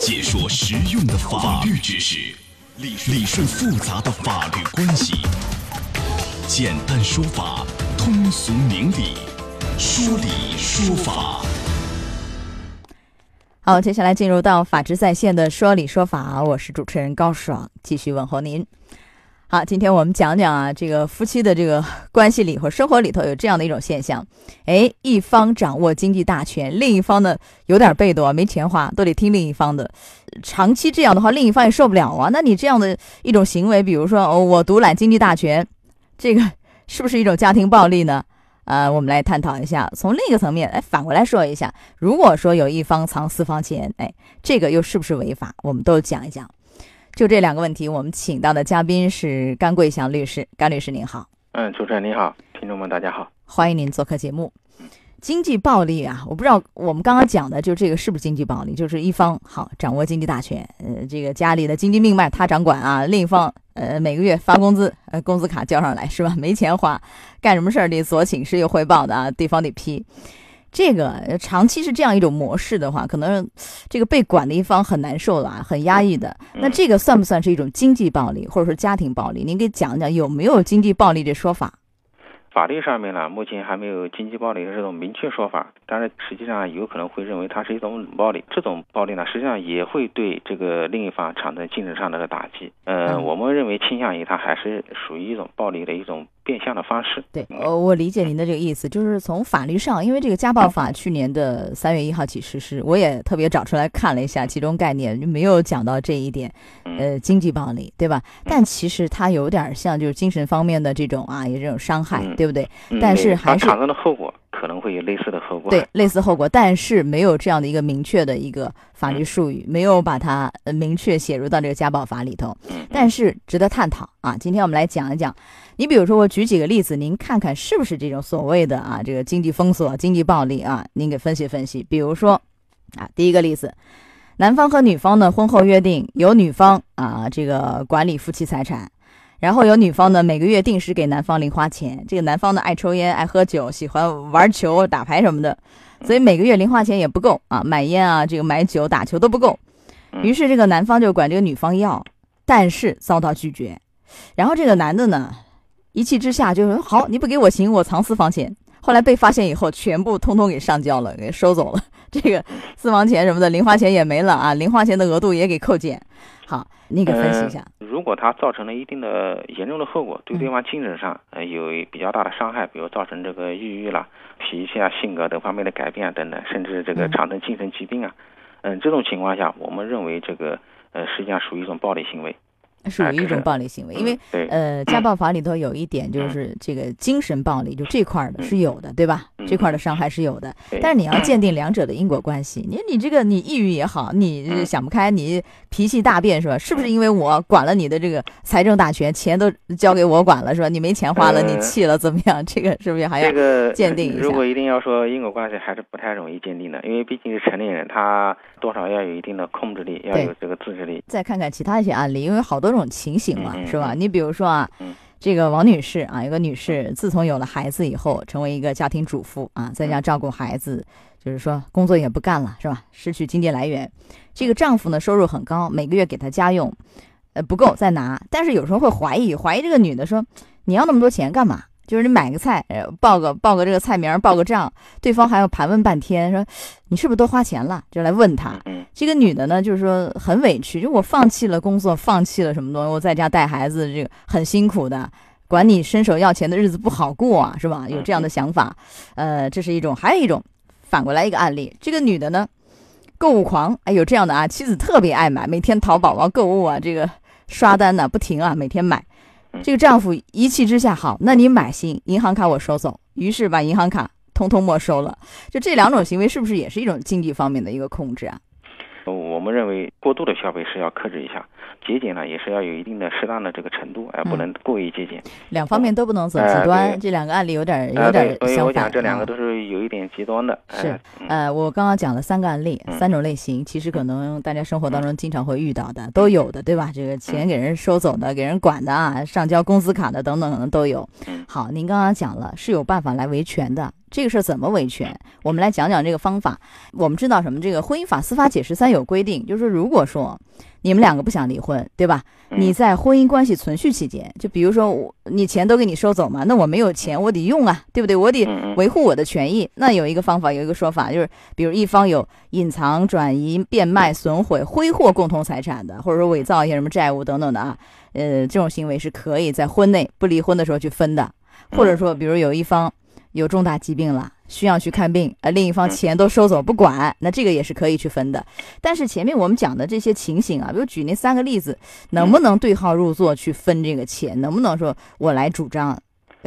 解说实用的法律知识，理理顺复杂的法律关系，简单说法，通俗明理，说理说法。好，接下来进入到法治在线的说理说法，我是主持人高爽，继续问候您。好，今天我们讲讲啊，这个夫妻的这个关系里或生活里头有这样的一种现象，哎，一方掌握经济大权，另一方呢有点被动，没钱花，都得听另一方的。长期这样的话，另一方也受不了啊。那你这样的一种行为，比如说哦，我独揽经济大权，这个是不是一种家庭暴力呢？呃，我们来探讨一下。从另一个层面，哎，反过来说一下，如果说有一方藏私房钱，哎，这个又是不是违法？我们都讲一讲。就这两个问题，我们请到的嘉宾是甘桂祥律师。甘律师您好，嗯，主持人您好，听众们大家好，欢迎您做客节目。经济暴力啊，我不知道我们刚刚讲的就这个是不是经济暴力？就是一方好掌握经济大权，呃，这个家里的经济命脉他掌管啊，另一方呃每个月发工资，呃工资卡交上来是吧？没钱花，干什么事儿得左请示右汇报的啊，对方得批。这个长期是这样一种模式的话，可能这个被管的一方很难受了，很压抑的。那这个算不算是一种经济暴力，或者说家庭暴力？您给讲讲有没有经济暴力这说法？法律上面呢，目前还没有经济暴力的这种明确说法，但是实际上有可能会认为它是一种冷暴力。这种暴力呢，实际上也会对这个另一方产生精神上的打击。呃，我们认为倾向于它还是属于一种暴力的一种。变相的方式，对，呃，我理解您的这个意思，就是从法律上，因为这个家暴法去年的三月一号起实施，我也特别找出来看了一下，其中概念就没有讲到这一点，呃，经济暴力，对吧？但其实它有点像就是精神方面的这种啊，有这种伤害，对不对？但是还是产生的后果。可能会有类似的后果，对类似后果，但是没有这样的一个明确的一个法律术语，没有把它明确写入到这个家暴法里头。但是值得探讨啊！今天我们来讲一讲，你比如说我举几个例子，您看看是不是这种所谓的啊这个经济封锁、经济暴力啊？您给分析分析。比如说啊，第一个例子，男方和女方呢婚后约定由女方啊这个管理夫妻财产。然后有女方呢，每个月定时给男方零花钱。这个男方呢，爱抽烟、爱喝酒、喜欢玩球、打牌什么的，所以每个月零花钱也不够啊，买烟啊，这个买酒、打球都不够。于是这个男方就管这个女方要，但是遭到拒绝。然后这个男的呢，一气之下就说：“好，你不给我行，我藏私房钱。”后来被发现以后，全部通通给上交了，给收走了。这个私房钱什么的，零花钱也没了啊，零花钱的额度也给扣减。好，你给分析一下。如果他造成了一定的严重的后果，对对方精神上呃有比较大的伤害，比如造成这个抑郁啦、脾气啊、性格等方面的改变啊等等，甚至这个产生精神疾病啊，嗯，这种情况下，我们认为这个呃实际上属于一种暴力行为。属于一种暴力行为，因为呃，家暴法里头有一点就是这个精神暴力，就这块的是有的，对吧？这块的伤害是有的，但是你要鉴定两者的因果关系。你你这个你抑郁也好，你想不开，你脾气大变是吧？是不是因为我管了你的这个财政大权，钱都交给我管了是吧？你没钱花了，你气了怎么样？这个是不是还要鉴定一下？如果一定要说因果关系，还是不太容易鉴定的，因为毕竟是成年人，他多少要有一定的控制力，要有这个自制力。再看看其他一些案例，因为好多种情形嘛。是吧？你比如说啊，这个王女士啊，有个女士，自从有了孩子以后，成为一个家庭主妇啊，在家照顾孩子，就是说工作也不干了，是吧？失去经济来源。这个丈夫呢，收入很高，每个月给她家用，呃，不够再拿。但是有时候会怀疑，怀疑这个女的说：“你要那么多钱干嘛？”就是你买个菜，呃，报个报个这个菜名，报个账，对方还要盘问半天，说你是不是多花钱了？就来问他。这个女的呢，就是说很委屈，就我放弃了工作，放弃了什么东西，我在家带孩子，这个很辛苦的，管你伸手要钱的日子不好过啊，是吧？有这样的想法，呃，这是一种，还有一种反过来一个案例，这个女的呢，购物狂，哎，有这样的啊，妻子特别爱买，每天淘宝啊购物啊，这个刷单呢不停啊，每天买。这个丈夫一气之下，好，那你买新银行卡我收走，于是把银行卡通通没收了。就这两种行为，是不是也是一种经济方面的一个控制啊？我们认为过度的消费是要克制一下，节俭呢也是要有一定的适当的这个程度，而不能过于节俭。两方面都不能走极端，这两个案例有点有点相反。所以我讲这两个都是有一点极端的。是，呃，我刚刚讲了三个案例，三种类型，其实可能大家生活当中经常会遇到的，都有的，对吧？这个钱给人收走的，给人管的啊，上交工资卡的等等等等都有。好，您刚刚讲了是有办法来维权的。这个事儿怎么维权？我们来讲讲这个方法。我们知道什么？这个婚姻法司法解释三有规定，就是如果说你们两个不想离婚，对吧？你在婚姻关系存续期间，就比如说我你钱都给你收走嘛，那我没有钱，我得用啊，对不对？我得维护我的权益。那有一个方法，有一个说法，就是比如一方有隐藏、转移、变卖、损毁、挥霍共同财产的，或者说伪造一些什么债务等等的啊，呃，这种行为是可以在婚内不离婚的时候去分的。或者说，比如有一方有重大疾病了，需要去看病，而另一方钱都收走不管，那这个也是可以去分的。但是前面我们讲的这些情形啊，比如举那三个例子，能不能对号入座去分这个钱？能不能说我来主张，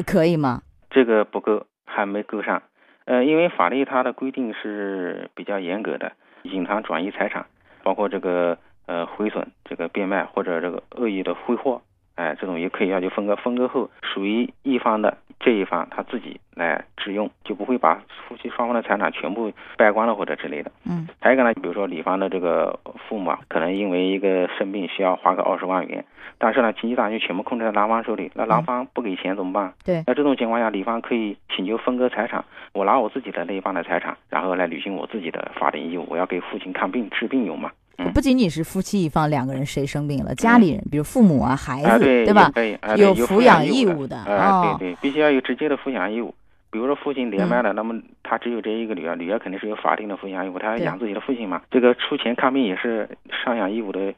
可以吗？这个不够，还没够上。呃，因为法律它的规定是比较严格的，隐藏、转移财产，包括这个呃毁损、这个变卖或者这个恶意的挥霍。哎，这种也可以要求分割，分割后属于一方的这一方他自己来支用，就不会把夫妻双方的财产全部败光了或者之类的。嗯，还有一个呢，比如说女方的这个父母啊，可能因为一个生病需要花个二十万元，但是呢，经济大权全部控制在男方手里，那男方不给钱怎么办？对，那这种情况下，女方可以请求分割财产，我拿我自己的那一半的财产，然后来履行我自己的法定义务，我要给父亲看病治病用嘛。不仅仅是夫妻一方两个人谁生病了，家里人比如父母啊、孩子，对吧？有抚养义务的啊，对对，必须要有直接的抚养义务。比如说父亲年迈了，那么他只有这一个女儿，女儿肯定是有法定的抚养义务，他要养自己的父亲嘛。这个出钱看病也是赡养义务的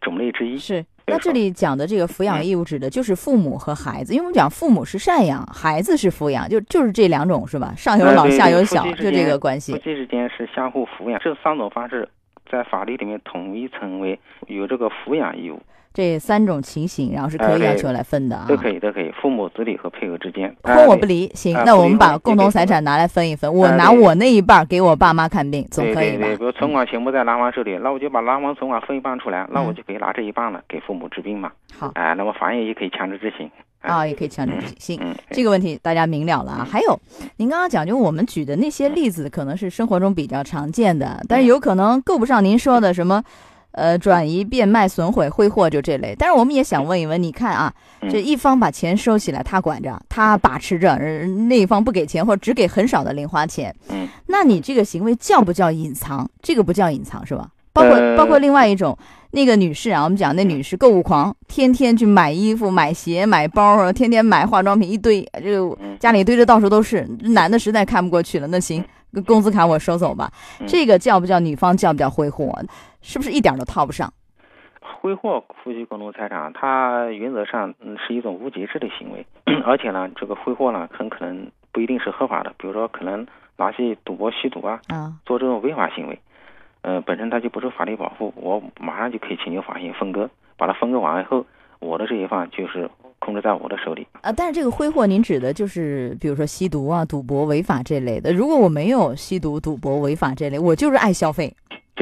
种类之一。是，那这里讲的这个抚养义务指的就是父母和孩子，因为我们讲父母是赡养，孩子是抚养，就就是这两种是吧？上有老下有小，就这个关系。夫妻之间是相互抚养，这三种方式。在法律里面统一成为有这个抚养义务，这三种情形，然后是可以要求来分的啊，都可以，都可以，父母、子女和配偶之间，婚我不离，行，那我们把共同财产拿来分一分，我拿我那一半给我爸妈看病，总可以吧？比如存款全部在男方手里，那我就把男方存款分一半出来，那我就可以拿这一半了给父母治病嘛。好，哎，那么法院也可以强制执行。啊，也可以强制执行。这个问题大家明了了啊。还有，您刚刚讲，就我们举的那些例子，可能是生活中比较常见的，但是有可能够不上您说的什么，呃，转移、变卖、损毁、挥霍就这类。但是我们也想问一问，你看啊，这一方把钱收起来，他管着，他把持着，那一方不给钱或者只给很少的零花钱，嗯，那你这个行为叫不叫隐藏？这个不叫隐藏是吧？包括包括另外一种。那个女士啊，我们讲那女士购物狂，天天去买衣服、买鞋、买包，天天买化妆品一堆，就家里堆着到处都是。男的实在看不过去了，那行，工资卡我收走吧。这个叫不叫女方叫不叫挥霍？是不是一点都套不上？挥霍夫妻共同财产，它原则上是一种无节制的行为，而且呢，这个挥霍呢，很可能不一定是合法的，比如说可能拿去赌博、吸毒啊，做这种违法行为。呃，本身它就不受法律保护，我马上就可以请求法院分割，把它分割完以后，我的这一方就是控制在我的手里。啊，但是这个挥霍，您指的就是比如说吸毒啊、赌博违法这类的。如果我没有吸毒、赌博违法这类，我就是爱消费。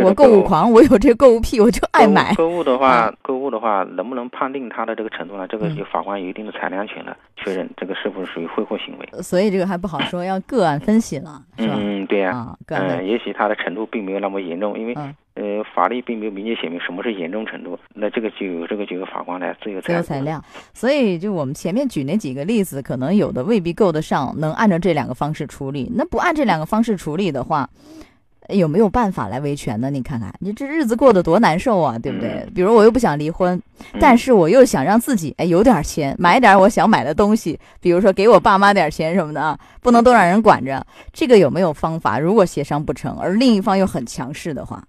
我购物狂，我有这个购物癖，我就爱买。购物的话，购物的话，能不能判定他的这个程度呢？这个有法官有一定的裁量权的，确认这个是否属于挥霍行为。所以这个还不好说，要个案分析了，是吧？嗯，对呀。啊，嗯，也许他的程度并没有那么严重，因为呃，法律并没有明确写明什么是严重程度，那这个就由这个就由法官来自由自由裁量。所以就我们前面举那几个例子，可能有的未必够得上，能按照这两个方式处理。那不按这两个方式处理的话。有没有办法来维权呢？你看看，你这日子过得多难受啊，对不对？比如我又不想离婚，但是我又想让自己哎有点钱，买点我想买的东西，比如说给我爸妈点钱什么的啊，不能都让人管着。这个有没有方法？如果协商不成，而另一方又很强势的话，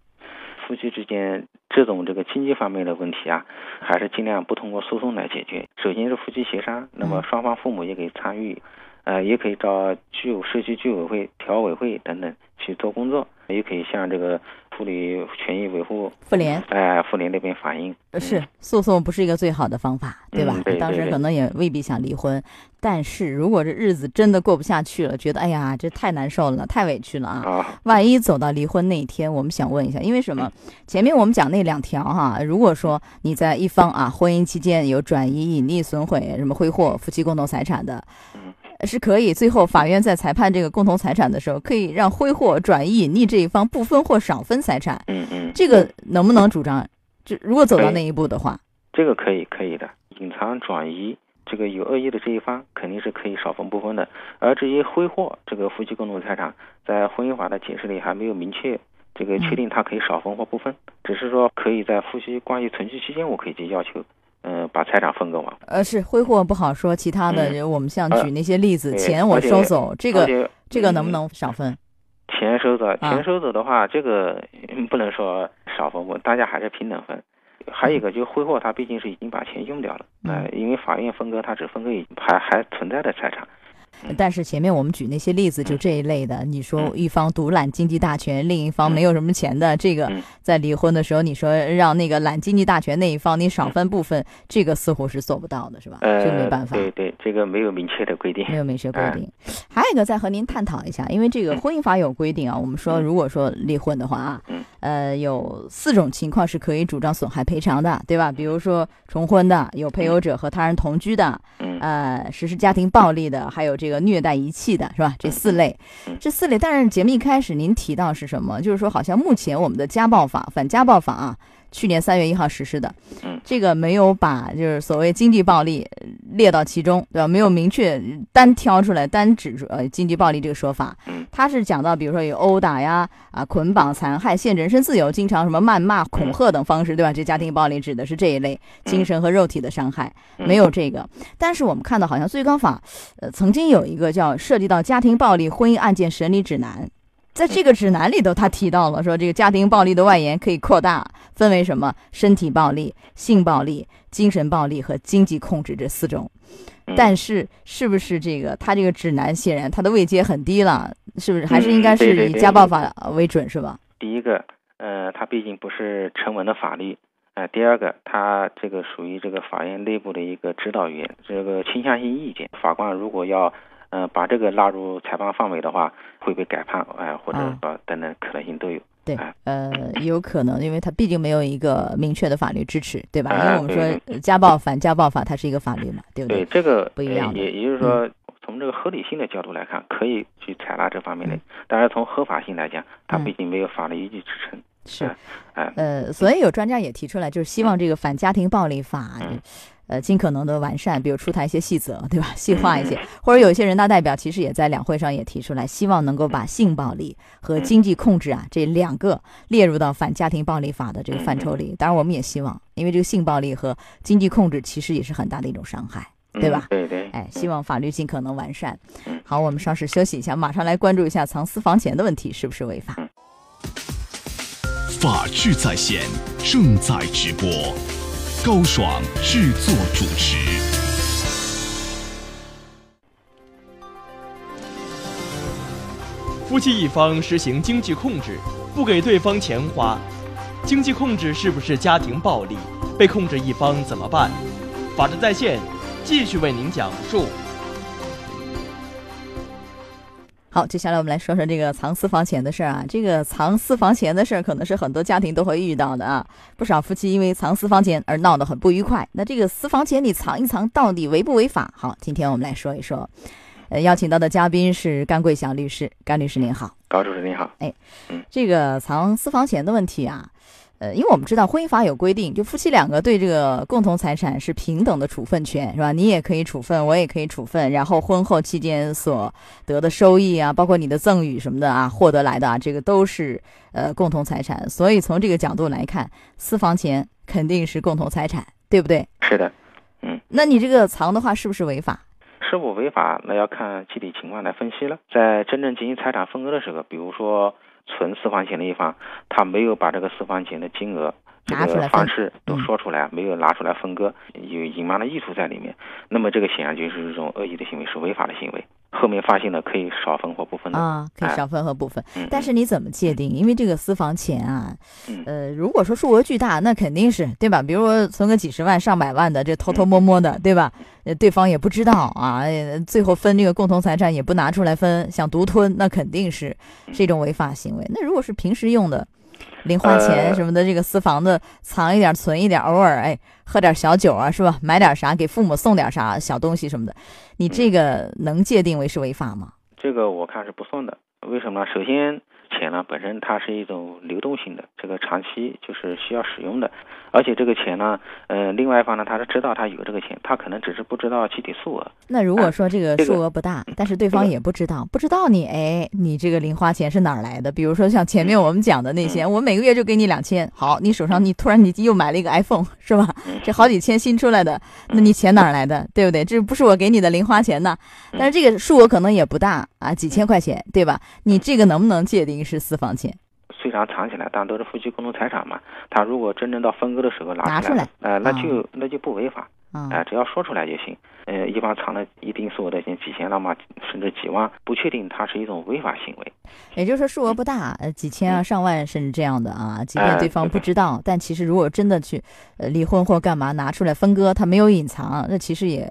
夫妻之间这种这个经济方面的问题啊，还是尽量不通过诉讼来解决。首先是夫妻协商，那么双方父母也可以参与，呃，也可以找居社区居委会、调委会等等去做工作。也可以向这个妇女权益维护妇联，哎，妇联那边反映。是诉讼不是一个最好的方法，对吧？对当时可能也未必想离婚，但是如果这日子真的过不下去了，觉得哎呀，这太难受了，太委屈了啊！万一走到离婚那一天，我们想问一下，因为什么？前面我们讲那两条哈，如果说你在一方啊，婚姻期间有转移、隐匿、损毁、什么挥霍夫妻共同财产的。是可以，最后法院在裁判这个共同财产的时候，可以让挥霍、转移、隐匿这一方不分或少分财产。嗯嗯，这个能不能主张？就如果走到那一步的话，这个可以，可以的。隐藏、转移这个有恶意的这一方肯定是可以少分不分的。而至于挥霍这个夫妻共同财产，在婚姻法的解释里还没有明确这个确定他可以少分或不分，只是说可以在夫妻关系存续期间，我可以去要求，嗯，把财产分割完。呃，是挥霍不好说，其他的我们像举那些例子，钱我收走，这个这个能不能少分？钱收走，钱收走的话，这个不能说少分，我大家还是平等分。还有一个就是挥霍，他毕竟是已经把钱用掉了，哎，因为法院分割，他只分割已还还存在的财产。但是前面我们举那些例子，就这一类的，你说一方独揽经济大权，另一方没有什么钱的，这个在离婚的时候，你说让那个揽经济大权那一方你少分部分，这个似乎是做不到的，是吧？这个没办法。对对，这个没有明确的规定。没有明确规定。还有一个再和您探讨一下，因为这个婚姻法有规定啊，我们说如果说离婚的话啊，呃，有四种情况是可以主张损害赔偿的，对吧？比如说重婚的，有配偶者和他人同居的，呃，实施家庭暴力的，还有这。这个虐待遗弃的是吧？这四类，这四类。但是节目一开始您提到是什么？就是说，好像目前我们的家暴法、反家暴法啊。去年三月一号实施的，嗯，这个没有把就是所谓经济暴力列到其中，对吧？没有明确单挑出来单指呃经济暴力这个说法，嗯，他是讲到比如说有殴打呀啊捆绑残害限制人身自由，经常什么谩骂恐吓等方式，对吧？这家庭暴力指的是这一类精神和肉体的伤害，没有这个。但是我们看到好像最高法呃曾经有一个叫涉及到家庭暴力婚姻案件审理指南。在这个指南里头，他提到了说，这个家庭暴力的外延可以扩大，分为什么身体暴力、性暴力、精神暴力和经济控制这四种。但是，是不是这个他这个指南显然他的位阶很低了？是不是还是应该是以家暴法为准，是吧？第一个，呃，它毕竟不是成文的法律，呃，第二个，它这个属于这个法院内部的一个指导员，这个倾向性意见，法官如果要。嗯，把这个纳入裁判范围的话，会被改判，哎，或者说等等可能性都有。对，呃，有可能，因为它毕竟没有一个明确的法律支持，对吧？因为我们说家暴反家暴法，它是一个法律嘛，对不对？对，这个不一样。也也就是说，从这个合理性的角度来看，可以去采纳这方面的，但是从合法性来讲，它毕竟没有法律依据支撑。是，哎，呃，所以有专家也提出来，就是希望这个反家庭暴力法。呃，尽可能的完善，比如出台一些细则，对吧？细化一些，或者有一些人大代表其实也在两会上也提出来，希望能够把性暴力和经济控制啊这两个列入到反家庭暴力法的这个范畴里。当然，我们也希望，因为这个性暴力和经济控制其实也是很大的一种伤害，对吧？对对。哎，希望法律尽可能完善。好，我们稍事休息一下，马上来关注一下藏私房钱的问题是不是违法？法治在线正在直播。高爽制作主持。夫妻一方实行经济控制，不给对方钱花，经济控制是不是家庭暴力？被控制一方怎么办？法治在线继续为您讲述。好，接下来我们来说说这个藏私房钱的事儿啊。这个藏私房钱的事儿，可能是很多家庭都会遇到的啊。不少夫妻因为藏私房钱而闹得很不愉快。那这个私房钱你藏一藏，到底违不违法？好，今天我们来说一说。呃，邀请到的嘉宾是甘桂祥律师，甘律师您好。高主任您好。哎，这个藏私房钱的问题啊。呃，因为我们知道婚姻法有规定，就夫妻两个对这个共同财产是平等的处分权，是吧？你也可以处分，我也可以处分。然后婚后期间所得的收益啊，包括你的赠与什么的啊，获得来的啊，这个都是呃共同财产。所以从这个角度来看，私房钱肯定是共同财产，对不对？是的，嗯。那你这个藏的话是不是违法？是否违法，那要看具体情况来分析了。在真正进行财产分割的时候，比如说。存私房钱的一方，他没有把这个私房钱的金额、这个方式都说出来，没有拿出来分割，有隐瞒的意图在里面，那么这个显然就是一种恶意的行为，是违法的行为。后面发现的可以少分或不分的啊，可以少分和不分。但是你怎么界定？因为这个私房钱啊，呃，如果说数额巨大，那肯定是对吧？比如说存个几十万、上百万的，这偷偷摸摸的，对吧？呃，对方也不知道啊，最后分这个共同财产也不拿出来分，想独吞，那肯定是是一种违法行为。那如果是平时用的。零花钱什么的，这个私房的藏一点，存一点，偶尔哎喝点小酒啊，是吧？买点啥给父母送点啥小东西什么的，你这个能界定为是违法吗？这个我看是不算的。为什么呢？首先，钱呢本身它是一种流动性的，这个长期就是需要使用的，而且这个钱呢，呃，另外一方呢他是知道他有这个钱，他可能只是不知道具体数额。那如果说这个数额不大，但是对方也不知道，不知道你哎，你这个零花钱是哪儿来的？比如说像前面我们讲的那些，我每个月就给你两千，好，你手上你突然你又买了一个 iPhone 是吧？这好几千新出来的，那你钱哪儿来的？对不对？这不是我给你的零花钱呢？但是这个数额可能也不大啊，几千块钱，对吧？你这个能不能界定是私房钱？虽然藏起来，但都是夫妻共同财产嘛。他如果真正到分割的时候拿出来，呃，那就那就不违法。啊，只要说出来就行。呃，一般藏了一定数额的钱，几千了嘛，甚至几万，不确定它是一种违法行为。也就是说，数额不大，呃，几千啊、上万甚至这样的啊，即便对方不知道，但其实如果真的去呃离婚或干嘛拿出来分割，他没有隐藏，那其实也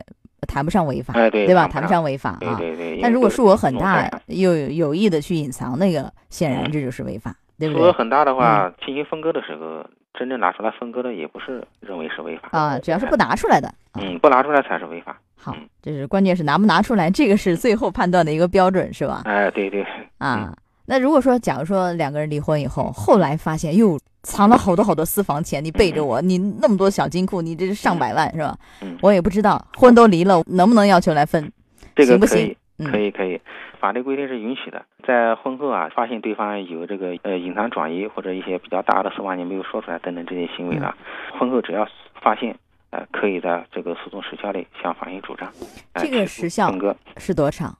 谈不上违法，对吧？谈不上违法啊。对对。但如果数额很大，又有意的去隐藏，那个显然这就是违法，对不对？数额很大的话，进行分割的时候。真正拿出来分割的也不是认为是违法啊，只要是不拿出来的，嗯，不拿出来才是违法。好，这是关键是拿不拿出来，这个是最后判断的一个标准，是吧？哎，对对。啊，那如果说，假如说两个人离婚以后，后来发现又藏了好多好多私房钱，你背着我，你那么多小金库，你这是上百万是吧？嗯，我也不知道，婚都离了，能不能要求来分？行不行？可以可以，法律规定是允许的。在婚后啊，发现对方有这个呃隐藏转移或者一些比较大的私房钱没有说出来等等这些行为了，婚后只要发现，呃，可以在这个诉讼时效内向法院主张。这个时效是多长？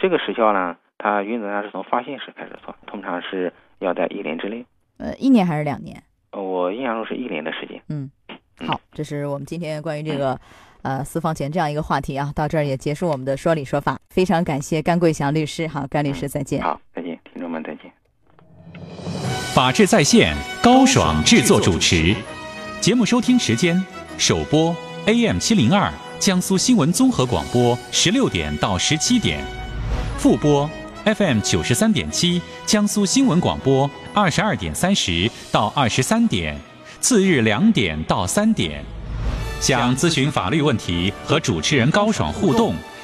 这个时效呢，它原则上是从发现时开始算，通常是要在一年之内。呃，一年还是两年？呃我印象中是一年的时间。嗯，好，这是我们今天关于这个。呃，私房钱这样一个话题啊，到这儿也结束我们的说理说法。非常感谢甘桂祥律师，好，甘律师再见。好，再见，听众们再见。法治在线，高爽制作主持。节目收听时间：首播 AM 七零二江苏新闻综合广播十六点到十七点，复播 FM 九十三点七江苏新闻广播二十二点三十到二十三点，次日两点到三点。想咨询法律问题和主持人高爽互动，